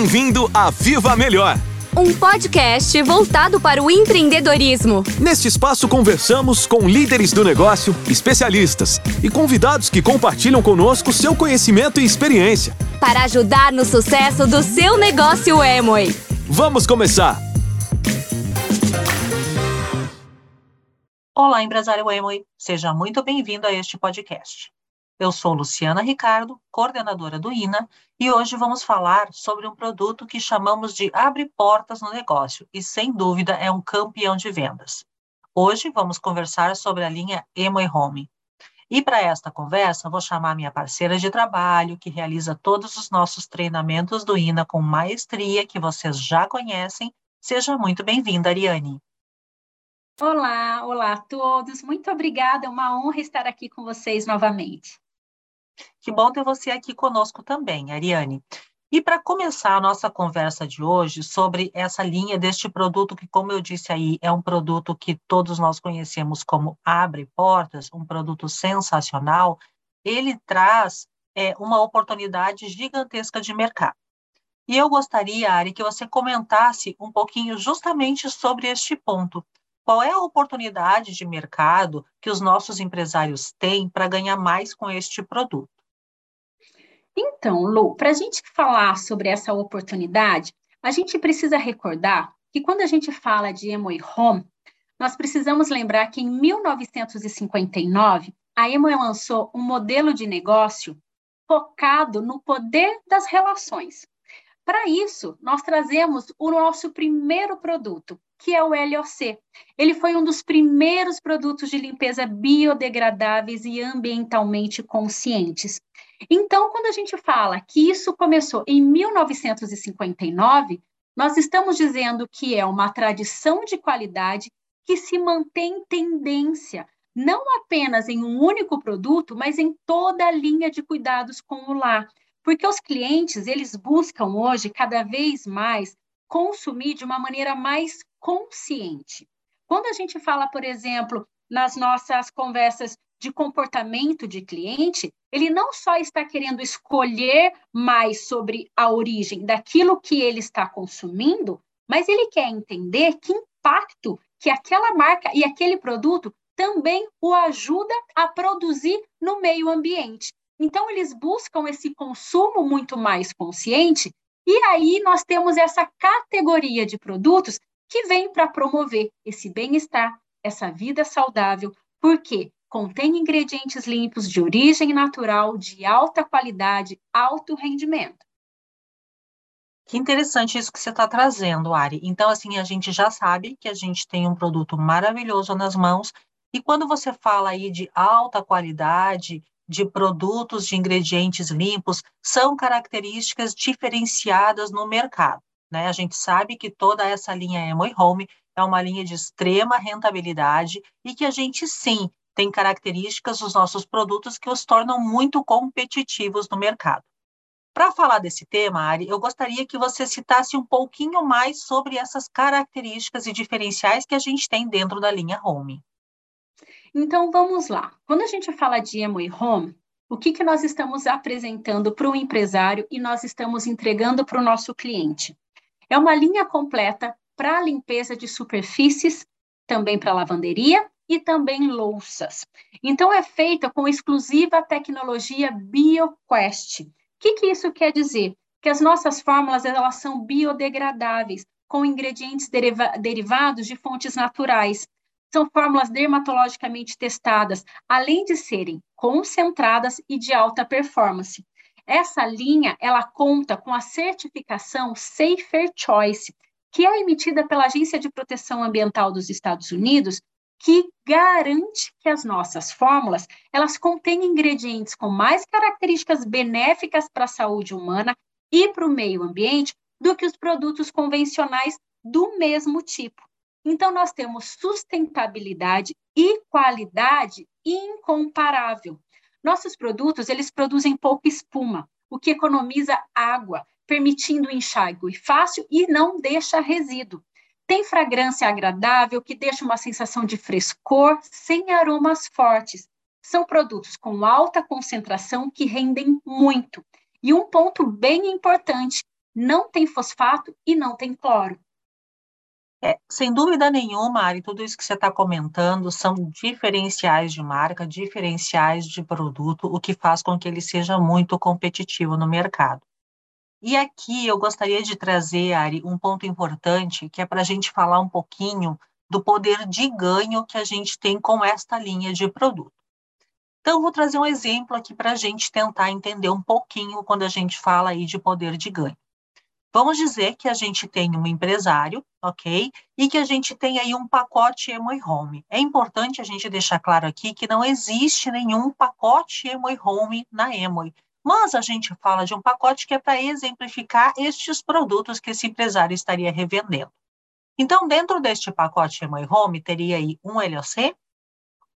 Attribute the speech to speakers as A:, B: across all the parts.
A: Bem-vindo a Viva Melhor!
B: Um podcast voltado para o empreendedorismo.
A: Neste espaço conversamos com líderes do negócio, especialistas e convidados que compartilham conosco seu conhecimento e experiência.
B: Para ajudar no sucesso do seu negócio Emoi.
A: Vamos começar!
C: Olá, empresário Emoi. Seja muito bem-vindo a este podcast. Eu sou Luciana Ricardo, coordenadora do INA, e hoje vamos falar sobre um produto que chamamos de abre portas no negócio e, sem dúvida, é um campeão de vendas. Hoje vamos conversar sobre a linha Emo Home. E para esta conversa, vou chamar minha parceira de trabalho, que realiza todos os nossos treinamentos do INA com maestria, que vocês já conhecem. Seja muito bem-vinda, Ariane.
D: Olá, olá a todos. Muito obrigada, é uma honra estar aqui com vocês novamente.
C: Que bom ter você aqui conosco também, Ariane. E para começar a nossa conversa de hoje sobre essa linha deste produto, que, como eu disse aí, é um produto que todos nós conhecemos como Abre Portas, um produto sensacional, ele traz é, uma oportunidade gigantesca de mercado. E eu gostaria, Ari, que você comentasse um pouquinho justamente sobre este ponto. Qual é a oportunidade de mercado que os nossos empresários têm para ganhar mais com este produto?
D: Então, Lu, para a gente falar sobre essa oportunidade, a gente precisa recordar que quando a gente fala de Emoy Home, nós precisamos lembrar que em 1959, a Emoy lançou um modelo de negócio focado no poder das relações. Para isso, nós trazemos o nosso primeiro produto, que é o LOC. Ele foi um dos primeiros produtos de limpeza biodegradáveis e ambientalmente conscientes. Então, quando a gente fala que isso começou em 1959, nós estamos dizendo que é uma tradição de qualidade que se mantém tendência, não apenas em um único produto, mas em toda a linha de cuidados com o lar. Porque os clientes, eles buscam hoje cada vez mais consumir de uma maneira mais consciente. Quando a gente fala, por exemplo, nas nossas conversas de comportamento de cliente, ele não só está querendo escolher mais sobre a origem daquilo que ele está consumindo, mas ele quer entender que impacto que aquela marca e aquele produto também o ajuda a produzir no meio ambiente. Então, eles buscam esse consumo muito mais consciente, e aí nós temos essa categoria de produtos que vem para promover esse bem-estar, essa vida saudável, porque contém ingredientes limpos de origem natural, de alta qualidade, alto rendimento.
C: Que interessante isso que você está trazendo, Ari. Então, assim, a gente já sabe que a gente tem um produto maravilhoso nas mãos, e quando você fala aí de alta qualidade, de produtos de ingredientes limpos, são características diferenciadas no mercado. Né? A gente sabe que toda essa linha Emoi Home é uma linha de extrema rentabilidade e que a gente sim tem características dos nossos produtos que os tornam muito competitivos no mercado. Para falar desse tema, Ari, eu gostaria que você citasse um pouquinho mais sobre essas características e diferenciais que a gente tem dentro da linha Home.
D: Então, vamos lá. Quando a gente fala de Emoi Home, o que, que nós estamos apresentando para o empresário e nós estamos entregando para o nosso cliente? É uma linha completa para limpeza de superfícies, também para lavanderia e também louças. Então, é feita com exclusiva tecnologia BioQuest. O que, que isso quer dizer? Que as nossas fórmulas elas são biodegradáveis, com ingredientes deriva derivados de fontes naturais. São fórmulas dermatologicamente testadas, além de serem concentradas e de alta performance. Essa linha, ela conta com a certificação Safer Choice, que é emitida pela Agência de Proteção Ambiental dos Estados Unidos que garante que as nossas fórmulas elas contêm ingredientes com mais características benéficas para a saúde humana e para o meio ambiente do que os produtos convencionais do mesmo tipo. Então, nós temos sustentabilidade e qualidade incomparável. Nossos produtos, eles produzem pouca espuma, o que economiza água, permitindo enxágue fácil e não deixa resíduo. Tem fragrância agradável que deixa uma sensação de frescor sem aromas fortes. São produtos com alta concentração que rendem muito. E um ponto bem importante, não tem fosfato e não tem cloro.
C: É, sem dúvida nenhuma, Ari, tudo isso que você está comentando são diferenciais de marca, diferenciais de produto, o que faz com que ele seja muito competitivo no mercado. E aqui eu gostaria de trazer, Ari, um ponto importante, que é para a gente falar um pouquinho do poder de ganho que a gente tem com esta linha de produto. Então, vou trazer um exemplo aqui para a gente tentar entender um pouquinho quando a gente fala aí de poder de ganho. Vamos dizer que a gente tem um empresário, ok? E que a gente tem aí um pacote Emoi Home. É importante a gente deixar claro aqui que não existe nenhum pacote Emoi Home na Emoi. Mas a gente fala de um pacote que é para exemplificar estes produtos que esse empresário estaria revendendo. Então, dentro deste pacote Emoi Home, teria aí um LOC,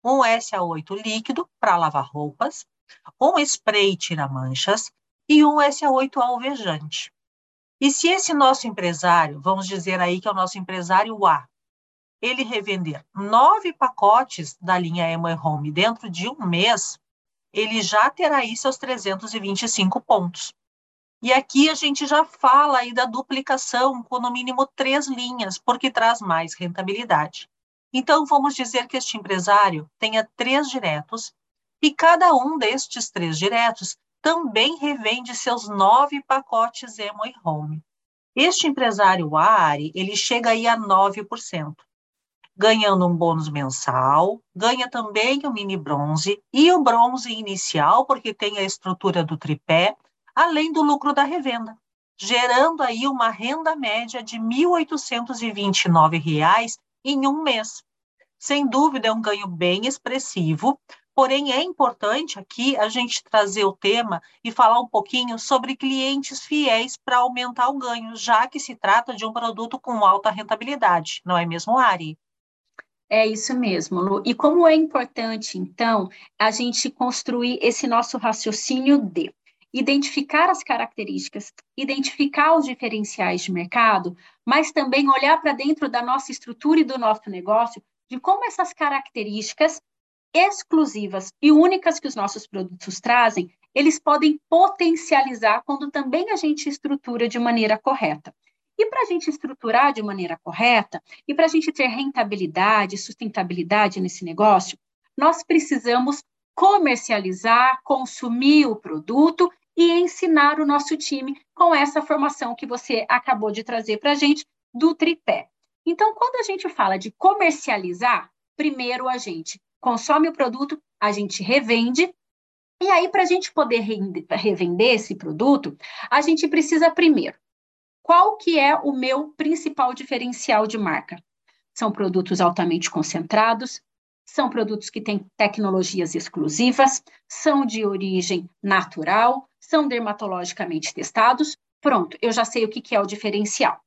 C: um SA8 líquido para lavar roupas, um spray tira-manchas e um SA8 alvejante. E se esse nosso empresário, vamos dizer aí que é o nosso empresário A, ele revender nove pacotes da linha Emma Home dentro de um mês, ele já terá aí seus 325 pontos. E aqui a gente já fala aí da duplicação com no mínimo três linhas, porque traz mais rentabilidade. Então, vamos dizer que este empresário tenha três diretos e cada um destes três diretos também revende seus nove pacotes Emo e Home. Este empresário ARI, ele chega aí a 9%, ganhando um bônus mensal, ganha também o mini bronze e o bronze inicial, porque tem a estrutura do tripé, além do lucro da revenda, gerando aí uma renda média de R$ 1.829 em um mês. Sem dúvida, é um ganho bem expressivo, Porém, é importante aqui a gente trazer o tema e falar um pouquinho sobre clientes fiéis para aumentar o ganho, já que se trata de um produto com alta rentabilidade, não é mesmo, Ari?
D: É isso mesmo, Lu. E como é importante, então, a gente construir esse nosso raciocínio de identificar as características, identificar os diferenciais de mercado, mas também olhar para dentro da nossa estrutura e do nosso negócio, de como essas características exclusivas e únicas que os nossos produtos trazem, eles podem potencializar quando também a gente estrutura de maneira correta. E para a gente estruturar de maneira correta e para a gente ter rentabilidade, sustentabilidade nesse negócio, nós precisamos comercializar, consumir o produto e ensinar o nosso time com essa formação que você acabou de trazer para a gente do tripé. Então, quando a gente fala de comercializar, primeiro a gente consome o produto, a gente revende. E aí, para a gente poder revender esse produto, a gente precisa primeiro, qual que é o meu principal diferencial de marca? São produtos altamente concentrados, são produtos que têm tecnologias exclusivas, são de origem natural, são dermatologicamente testados. Pronto, eu já sei o que, é o diferencial.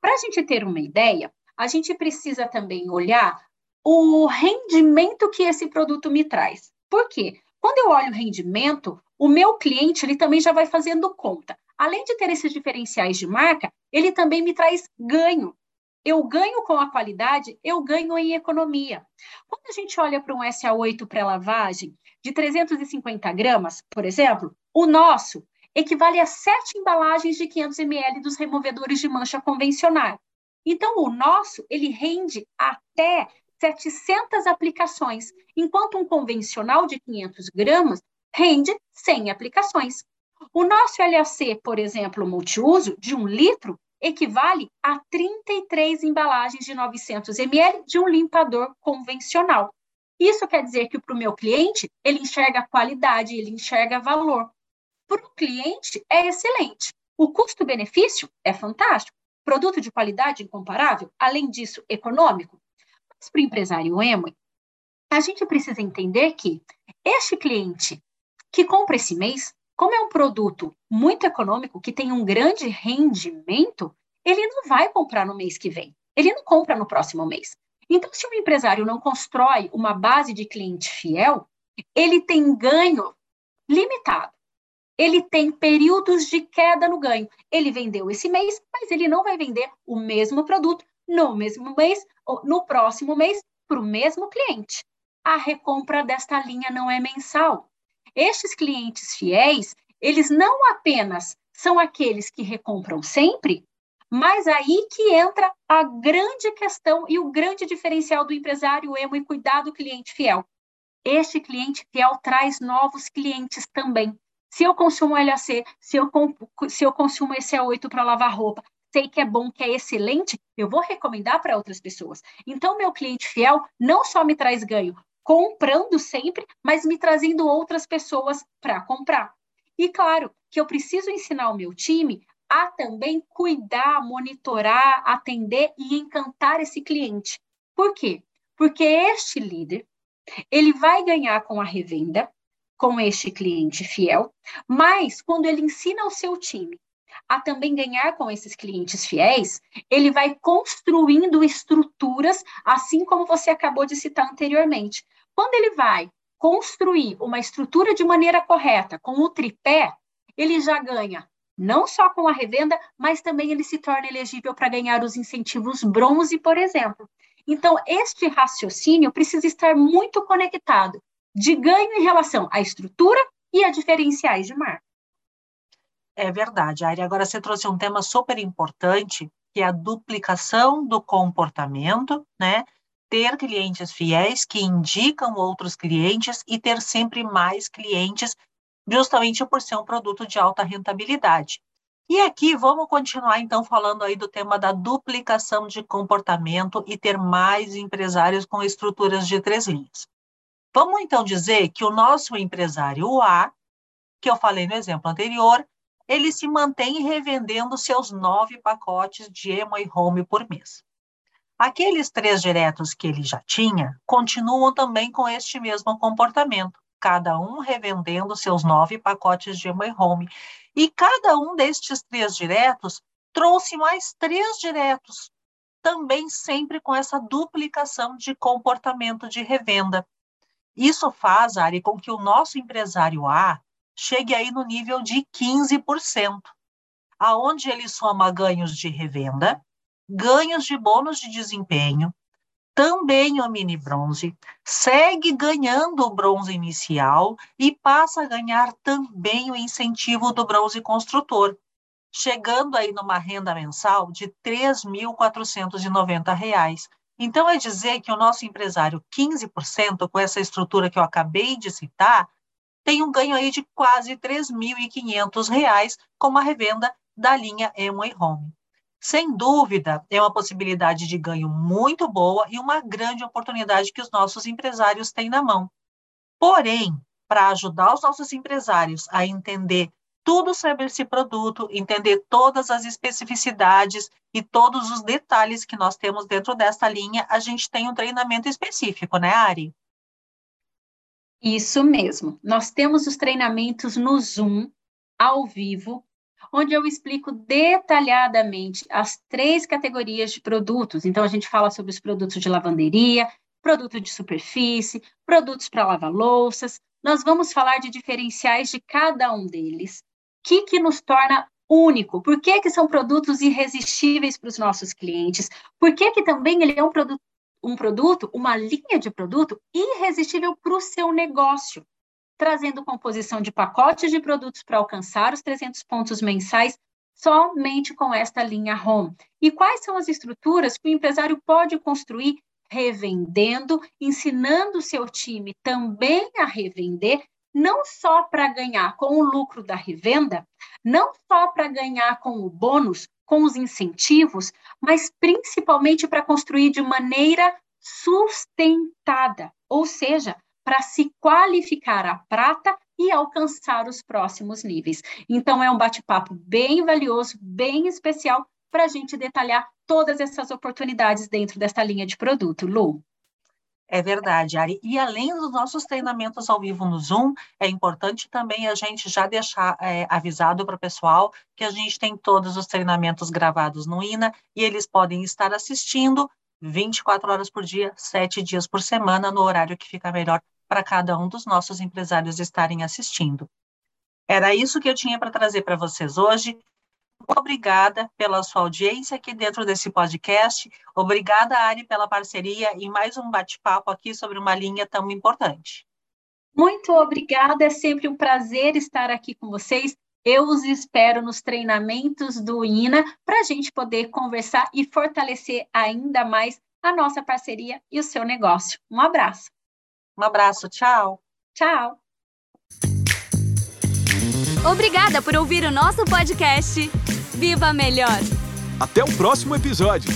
D: Para a gente ter uma ideia, a gente precisa também olhar o rendimento que esse produto me traz. Por quê? Quando eu olho o rendimento, o meu cliente ele também já vai fazendo conta. Além de ter esses diferenciais de marca, ele também me traz ganho. Eu ganho com a qualidade, eu ganho em economia. Quando a gente olha para um SA8 pré-lavagem de 350 gramas, por exemplo, o nosso equivale a sete embalagens de 500 ml dos removedores de mancha convencional. Então, o nosso, ele rende até 700 aplicações, enquanto um convencional de 500 gramas rende 100 aplicações. O nosso LAC, por exemplo, multiuso, de um litro, equivale a 33 embalagens de 900 ml de um limpador convencional. Isso quer dizer que para o meu cliente, ele enxerga qualidade, ele enxerga valor. Para o cliente, é excelente. O custo-benefício é fantástico. Produto de qualidade incomparável, além disso, econômico, mas para o empresário emo, a gente precisa entender que este cliente que compra esse mês, como é um produto muito econômico, que tem um grande rendimento, ele não vai comprar no mês que vem. Ele não compra no próximo mês. Então, se o empresário não constrói uma base de cliente fiel, ele tem ganho limitado. Ele tem períodos de queda no ganho. Ele vendeu esse mês, mas ele não vai vender o mesmo produto no mesmo mês, ou no próximo mês, para o mesmo cliente. A recompra desta linha não é mensal. Estes clientes fiéis, eles não apenas são aqueles que recompram sempre, mas aí que entra a grande questão e o grande diferencial do empresário emo e cuidar do cliente fiel. Este cliente fiel traz novos clientes também. Se eu consumo LAC, se eu, se eu consumo esse A8 para lavar roupa, sei que é bom, que é excelente, eu vou recomendar para outras pessoas. Então, meu cliente fiel não só me traz ganho comprando sempre, mas me trazendo outras pessoas para comprar. E claro que eu preciso ensinar o meu time a também cuidar, monitorar, atender e encantar esse cliente. Por quê? Porque este líder, ele vai ganhar com a revenda, com este cliente fiel, mas quando ele ensina o seu time a também ganhar com esses clientes fiéis, ele vai construindo estruturas, assim como você acabou de citar anteriormente. Quando ele vai construir uma estrutura de maneira correta, com o tripé, ele já ganha não só com a revenda, mas também ele se torna elegível para ganhar os incentivos bronze, por exemplo. Então, este raciocínio precisa estar muito conectado de ganho em relação à estrutura e a diferenciais de marca.
C: É verdade, Ari. Agora você trouxe um tema super importante, que é a duplicação do comportamento, né? Ter clientes fiéis que indicam outros clientes e ter sempre mais clientes, justamente por ser um produto de alta rentabilidade. E aqui vamos continuar então falando aí do tema da duplicação de comportamento e ter mais empresários com estruturas de três linhas. Vamos então dizer que o nosso empresário A, que eu falei no exemplo anterior, ele se mantém revendendo seus nove pacotes de Emoi Home por mês. Aqueles três diretos que ele já tinha continuam também com este mesmo comportamento, cada um revendendo seus nove pacotes de Emoi Home. E cada um destes três diretos trouxe mais três diretos, também sempre com essa duplicação de comportamento de revenda. Isso faz, Ari, com que o nosso empresário A chegue aí no nível de 15%, aonde ele soma ganhos de revenda, ganhos de bônus de desempenho, também o mini bronze, segue ganhando o bronze inicial e passa a ganhar também o incentivo do bronze construtor, chegando aí numa renda mensal de R$ 3.490. Então, é dizer que o nosso empresário 15%, com essa estrutura que eu acabei de citar, tem um ganho aí de quase R$ 3.500 com a revenda da linha Amway Home. Sem dúvida, é uma possibilidade de ganho muito boa e uma grande oportunidade que os nossos empresários têm na mão. Porém, para ajudar os nossos empresários a entender tudo sobre esse produto, entender todas as especificidades e todos os detalhes que nós temos dentro desta linha, a gente tem um treinamento específico, né, Ari?
D: Isso mesmo. Nós temos os treinamentos no Zoom, ao vivo, onde eu explico detalhadamente as três categorias de produtos. Então, a gente fala sobre os produtos de lavanderia, produto de superfície, produtos para lavar louças. Nós vamos falar de diferenciais de cada um deles. O que, que nos torna único? Por que, que são produtos irresistíveis para os nossos clientes? Por que, que também ele é um produto um produto, uma linha de produto irresistível para o seu negócio, trazendo composição de pacotes de produtos para alcançar os 300 pontos mensais somente com esta linha Home. E quais são as estruturas que o empresário pode construir revendendo, ensinando o seu time também a revender, não só para ganhar com o lucro da revenda, não só para ganhar com o bônus, com os incentivos, mas principalmente para construir de maneira sustentada, ou seja, para se qualificar a prata e alcançar os próximos níveis. Então, é um bate-papo bem valioso, bem especial, para a gente detalhar todas essas oportunidades dentro desta linha de produto. Lu.
C: É verdade, Ari. E além dos nossos treinamentos ao vivo no Zoom, é importante também a gente já deixar é, avisado para o pessoal que a gente tem todos os treinamentos gravados no INA e eles podem estar assistindo 24 horas por dia, 7 dias por semana, no horário que fica melhor para cada um dos nossos empresários estarem assistindo. Era isso que eu tinha para trazer para vocês hoje. Obrigada pela sua audiência aqui dentro desse podcast. Obrigada, Ari, pela parceria e mais um bate-papo aqui sobre uma linha tão importante.
D: Muito obrigada, é sempre um prazer estar aqui com vocês. Eu os espero nos treinamentos do INA para a gente poder conversar e fortalecer ainda mais a nossa parceria e o seu negócio. Um abraço.
C: Um abraço, tchau.
D: Tchau.
B: Obrigada por ouvir o nosso podcast. Viva Melhor!
A: Até o próximo episódio!